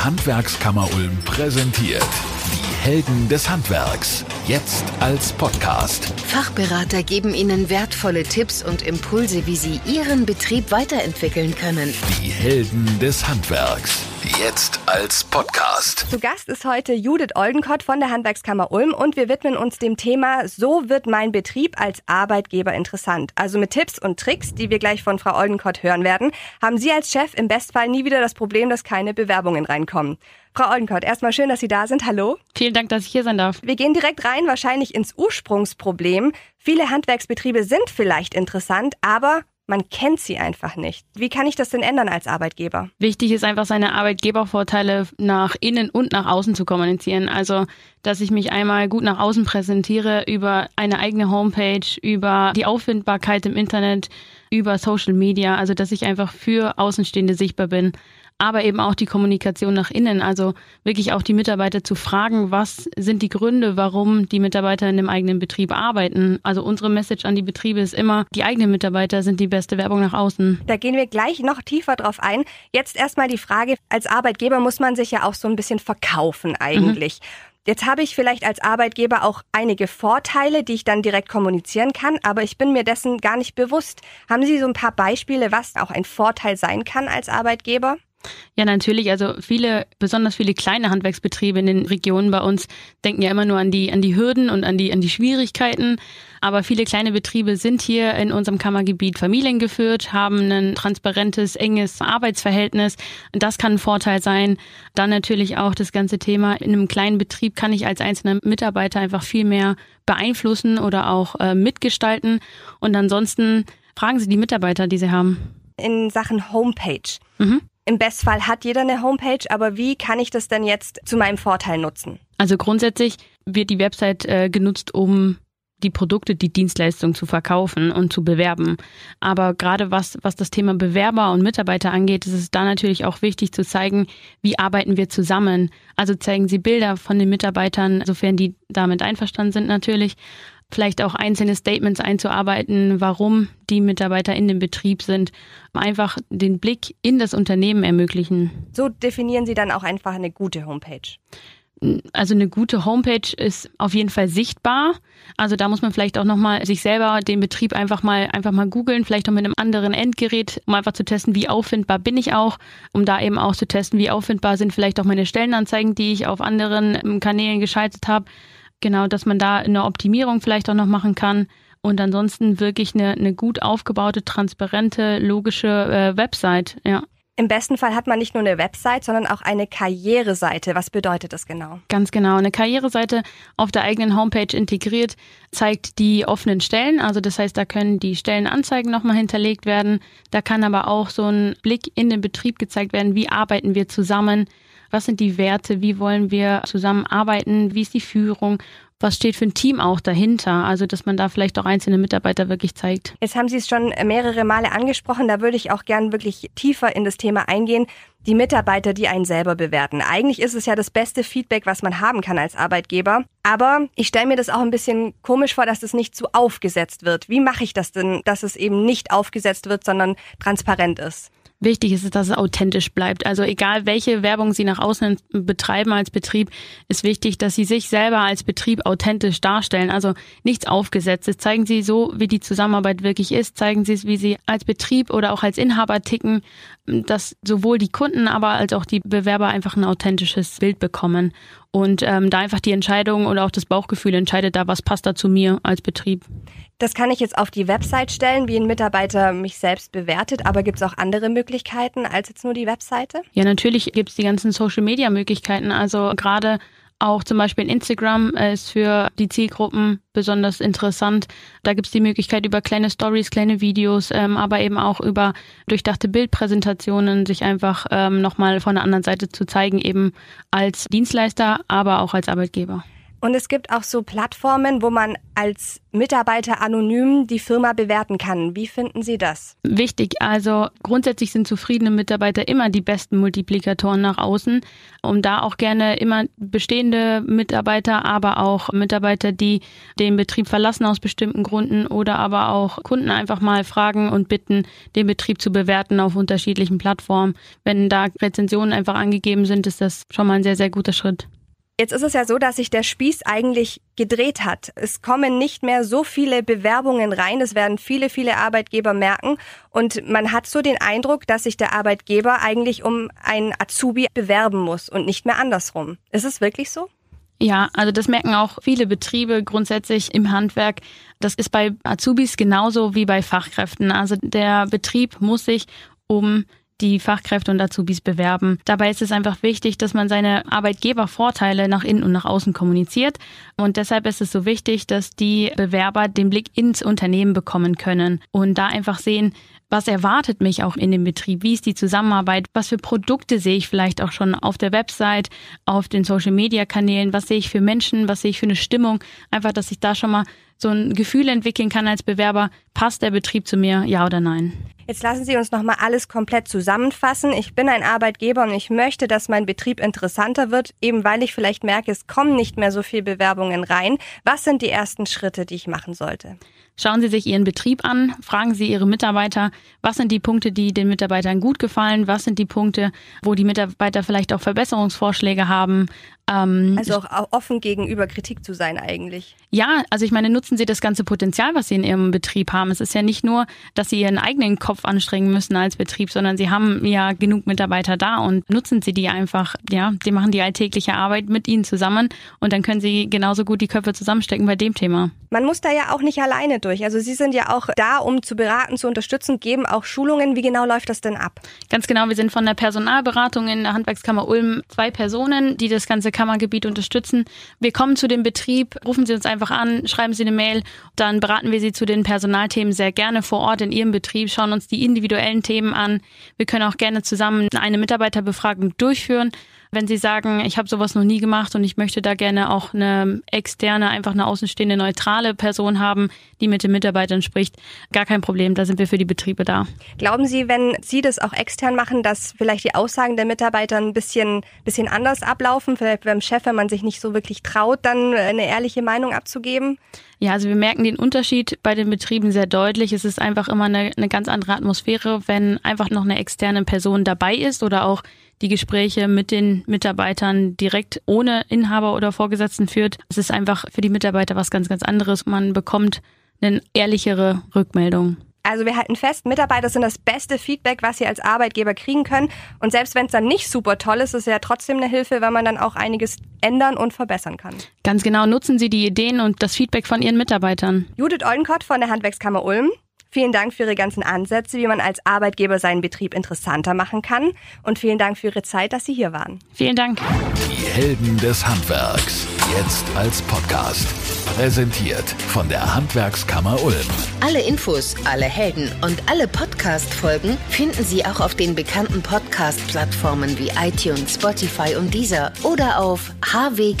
Die Handwerkskammer Ulm präsentiert die Helden des Handwerks. Jetzt als Podcast. Fachberater geben Ihnen wertvolle Tipps und Impulse, wie Sie Ihren Betrieb weiterentwickeln können. Die Helden des Handwerks. Jetzt als Podcast. Zu Gast ist heute Judith Oldenkott von der Handwerkskammer Ulm und wir widmen uns dem Thema So wird mein Betrieb als Arbeitgeber interessant. Also mit Tipps und Tricks, die wir gleich von Frau Oldenkott hören werden, haben Sie als Chef im Bestfall nie wieder das Problem, dass keine Bewerbungen reinkommen. Frau Oldenkott, erstmal schön, dass Sie da sind. Hallo. Vielen Dank, dass ich hier sein darf. Wir gehen direkt rein, wahrscheinlich ins Ursprungsproblem. Viele Handwerksbetriebe sind vielleicht interessant, aber man kennt sie einfach nicht. Wie kann ich das denn ändern als Arbeitgeber? Wichtig ist einfach, seine Arbeitgebervorteile nach innen und nach außen zu kommunizieren. Also, dass ich mich einmal gut nach außen präsentiere über eine eigene Homepage, über die Auffindbarkeit im Internet, über Social Media. Also, dass ich einfach für Außenstehende sichtbar bin aber eben auch die Kommunikation nach innen, also wirklich auch die Mitarbeiter zu fragen, was sind die Gründe, warum die Mitarbeiter in dem eigenen Betrieb arbeiten. Also unsere Message an die Betriebe ist immer, die eigenen Mitarbeiter sind die beste Werbung nach außen. Da gehen wir gleich noch tiefer drauf ein. Jetzt erstmal die Frage, als Arbeitgeber muss man sich ja auch so ein bisschen verkaufen eigentlich. Mhm. Jetzt habe ich vielleicht als Arbeitgeber auch einige Vorteile, die ich dann direkt kommunizieren kann, aber ich bin mir dessen gar nicht bewusst. Haben Sie so ein paar Beispiele, was auch ein Vorteil sein kann als Arbeitgeber? Ja, natürlich. Also viele, besonders viele kleine Handwerksbetriebe in den Regionen bei uns denken ja immer nur an die, an die Hürden und an die, an die Schwierigkeiten. Aber viele kleine Betriebe sind hier in unserem Kammergebiet familiengeführt, haben ein transparentes, enges Arbeitsverhältnis. Das kann ein Vorteil sein. Dann natürlich auch das ganze Thema. In einem kleinen Betrieb kann ich als einzelner Mitarbeiter einfach viel mehr beeinflussen oder auch äh, mitgestalten. Und ansonsten fragen Sie die Mitarbeiter, die Sie haben. In Sachen Homepage. Mhm. Im Bestfall hat jeder eine Homepage, aber wie kann ich das denn jetzt zu meinem Vorteil nutzen? Also grundsätzlich wird die Website äh, genutzt, um die Produkte, die Dienstleistung zu verkaufen und zu bewerben. Aber gerade was, was das Thema Bewerber und Mitarbeiter angeht, ist es da natürlich auch wichtig zu zeigen, wie arbeiten wir zusammen. Also zeigen Sie Bilder von den Mitarbeitern, sofern die damit einverstanden sind natürlich vielleicht auch einzelne Statements einzuarbeiten, warum die Mitarbeiter in dem Betrieb sind, einfach den Blick in das Unternehmen ermöglichen. So definieren Sie dann auch einfach eine gute Homepage. Also eine gute Homepage ist auf jeden Fall sichtbar. Also da muss man vielleicht auch nochmal sich selber den Betrieb einfach mal einfach mal googeln, vielleicht auch mit einem anderen Endgerät, um einfach zu testen, wie auffindbar bin ich auch, um da eben auch zu testen, wie auffindbar sind vielleicht auch meine Stellenanzeigen, die ich auf anderen ähm, Kanälen geschaltet habe. Genau, dass man da eine Optimierung vielleicht auch noch machen kann und ansonsten wirklich eine, eine gut aufgebaute, transparente, logische äh, Website, ja. Im besten Fall hat man nicht nur eine Website, sondern auch eine Karriereseite. Was bedeutet das genau? Ganz genau. Eine Karriereseite auf der eigenen Homepage integriert zeigt die offenen Stellen. Also das heißt, da können die Stellenanzeigen nochmal hinterlegt werden. Da kann aber auch so ein Blick in den Betrieb gezeigt werden. Wie arbeiten wir zusammen? Was sind die Werte? Wie wollen wir zusammenarbeiten? Wie ist die Führung? Was steht für ein Team auch dahinter? Also, dass man da vielleicht auch einzelne Mitarbeiter wirklich zeigt. Jetzt haben Sie es schon mehrere Male angesprochen. Da würde ich auch gern wirklich tiefer in das Thema eingehen. Die Mitarbeiter, die einen selber bewerten. Eigentlich ist es ja das beste Feedback, was man haben kann als Arbeitgeber. Aber ich stelle mir das auch ein bisschen komisch vor, dass das nicht zu aufgesetzt wird. Wie mache ich das denn, dass es eben nicht aufgesetzt wird, sondern transparent ist? Wichtig ist es, dass es authentisch bleibt. Also egal, welche Werbung Sie nach außen betreiben als Betrieb, ist wichtig, dass Sie sich selber als Betrieb authentisch darstellen. Also nichts Aufgesetztes. Zeigen Sie so, wie die Zusammenarbeit wirklich ist. Zeigen Sie es, wie Sie als Betrieb oder auch als Inhaber ticken, dass sowohl die Kunden, aber als auch die Bewerber einfach ein authentisches Bild bekommen. Und ähm, da einfach die Entscheidung oder auch das Bauchgefühl entscheidet da, was passt da zu mir als Betrieb. Das kann ich jetzt auf die Website stellen, wie ein Mitarbeiter mich selbst bewertet, aber gibt es auch andere Möglichkeiten als jetzt nur die Webseite? Ja, natürlich gibt es die ganzen Social-Media-Möglichkeiten. Also gerade auch zum Beispiel Instagram ist für die Zielgruppen besonders interessant. Da gibt es die Möglichkeit, über kleine Stories, kleine Videos, ähm, aber eben auch über durchdachte Bildpräsentationen sich einfach ähm, nochmal von der anderen Seite zu zeigen, eben als Dienstleister, aber auch als Arbeitgeber. Und es gibt auch so Plattformen, wo man als Mitarbeiter anonym die Firma bewerten kann. Wie finden Sie das? Wichtig. Also grundsätzlich sind zufriedene Mitarbeiter immer die besten Multiplikatoren nach außen. Um da auch gerne immer bestehende Mitarbeiter, aber auch Mitarbeiter, die den Betrieb verlassen aus bestimmten Gründen oder aber auch Kunden einfach mal fragen und bitten, den Betrieb zu bewerten auf unterschiedlichen Plattformen. Wenn da Rezensionen einfach angegeben sind, ist das schon mal ein sehr, sehr guter Schritt. Jetzt ist es ja so, dass sich der Spieß eigentlich gedreht hat. Es kommen nicht mehr so viele Bewerbungen rein. Das werden viele, viele Arbeitgeber merken. Und man hat so den Eindruck, dass sich der Arbeitgeber eigentlich um einen Azubi bewerben muss und nicht mehr andersrum. Ist es wirklich so? Ja, also das merken auch viele Betriebe grundsätzlich im Handwerk. Das ist bei Azubis genauso wie bei Fachkräften. Also der Betrieb muss sich um die Fachkräfte und Azubis bewerben. Dabei ist es einfach wichtig, dass man seine Arbeitgebervorteile nach innen und nach außen kommuniziert. Und deshalb ist es so wichtig, dass die Bewerber den Blick ins Unternehmen bekommen können und da einfach sehen, was erwartet mich auch in dem Betrieb? Wie ist die Zusammenarbeit? Was für Produkte sehe ich vielleicht auch schon auf der Website, auf den Social Media Kanälen? Was sehe ich für Menschen? Was sehe ich für eine Stimmung? Einfach, dass ich da schon mal so ein Gefühl entwickeln kann als Bewerber, passt der Betrieb zu mir, ja oder nein? Jetzt lassen Sie uns nochmal alles komplett zusammenfassen. Ich bin ein Arbeitgeber und ich möchte, dass mein Betrieb interessanter wird, eben weil ich vielleicht merke, es kommen nicht mehr so viele Bewerbungen rein. Was sind die ersten Schritte, die ich machen sollte? Schauen Sie sich Ihren Betrieb an, fragen Sie Ihre Mitarbeiter, was sind die Punkte, die den Mitarbeitern gut gefallen, was sind die Punkte, wo die Mitarbeiter vielleicht auch Verbesserungsvorschläge haben. Ähm, also auch offen gegenüber Kritik zu sein eigentlich. Ja, also ich meine, nutzen Sie das ganze Potenzial, was Sie in Ihrem Betrieb haben. Es ist ja nicht nur, dass Sie Ihren eigenen Kopf anstrengen müssen als Betrieb, sondern Sie haben ja genug Mitarbeiter da und nutzen Sie die einfach. Ja, Sie machen die alltägliche Arbeit mit Ihnen zusammen und dann können Sie genauso gut die Köpfe zusammenstecken bei dem Thema. Man muss da ja auch nicht alleine durch. Also Sie sind ja auch da, um zu beraten, zu unterstützen, geben auch Schulungen. Wie genau läuft das denn ab? Ganz genau. Wir sind von der Personalberatung in der Handwerkskammer Ulm zwei Personen, die das ganze Kammergebiet unterstützen. Wir kommen zu dem Betrieb, rufen Sie uns einfach an, schreiben Sie eine Mail, dann beraten wir Sie zu den Personalthemen sehr gerne vor Ort in Ihrem Betrieb, schauen uns die individuellen Themen an. Wir können auch gerne zusammen eine Mitarbeiterbefragung durchführen. Wenn Sie sagen, ich habe sowas noch nie gemacht und ich möchte da gerne auch eine externe, einfach eine außenstehende, neutrale Person haben, die mit den Mitarbeitern spricht, gar kein Problem, da sind wir für die Betriebe da. Glauben Sie, wenn Sie das auch extern machen, dass vielleicht die Aussagen der Mitarbeiter ein bisschen, bisschen anders ablaufen, vielleicht beim Chef, wenn man sich nicht so wirklich traut, dann eine ehrliche Meinung abzugeben? Ja, also wir merken den Unterschied bei den Betrieben sehr deutlich. Es ist einfach immer eine, eine ganz andere Atmosphäre, wenn einfach noch eine externe Person dabei ist oder auch die Gespräche mit den Mitarbeitern direkt ohne Inhaber oder Vorgesetzten führt. Es ist einfach für die Mitarbeiter was ganz, ganz anderes. Man bekommt eine ehrlichere Rückmeldung. Also wir halten fest, Mitarbeiter sind das beste Feedback, was sie als Arbeitgeber kriegen können. Und selbst wenn es dann nicht super toll ist, ist es ja trotzdem eine Hilfe, weil man dann auch einiges ändern und verbessern kann. Ganz genau, nutzen Sie die Ideen und das Feedback von Ihren Mitarbeitern. Judith Oldenkott von der Handwerkskammer Ulm. Vielen Dank für Ihre ganzen Ansätze, wie man als Arbeitgeber seinen Betrieb interessanter machen kann. Und vielen Dank für Ihre Zeit, dass Sie hier waren. Vielen Dank. Die Helden des Handwerks. Jetzt als Podcast. Präsentiert von der Handwerkskammer Ulm. Alle Infos, alle Helden und alle Podcast-Folgen finden Sie auch auf den bekannten Podcast-Plattformen wie iTunes, Spotify und dieser oder auf hwk-ulm.de.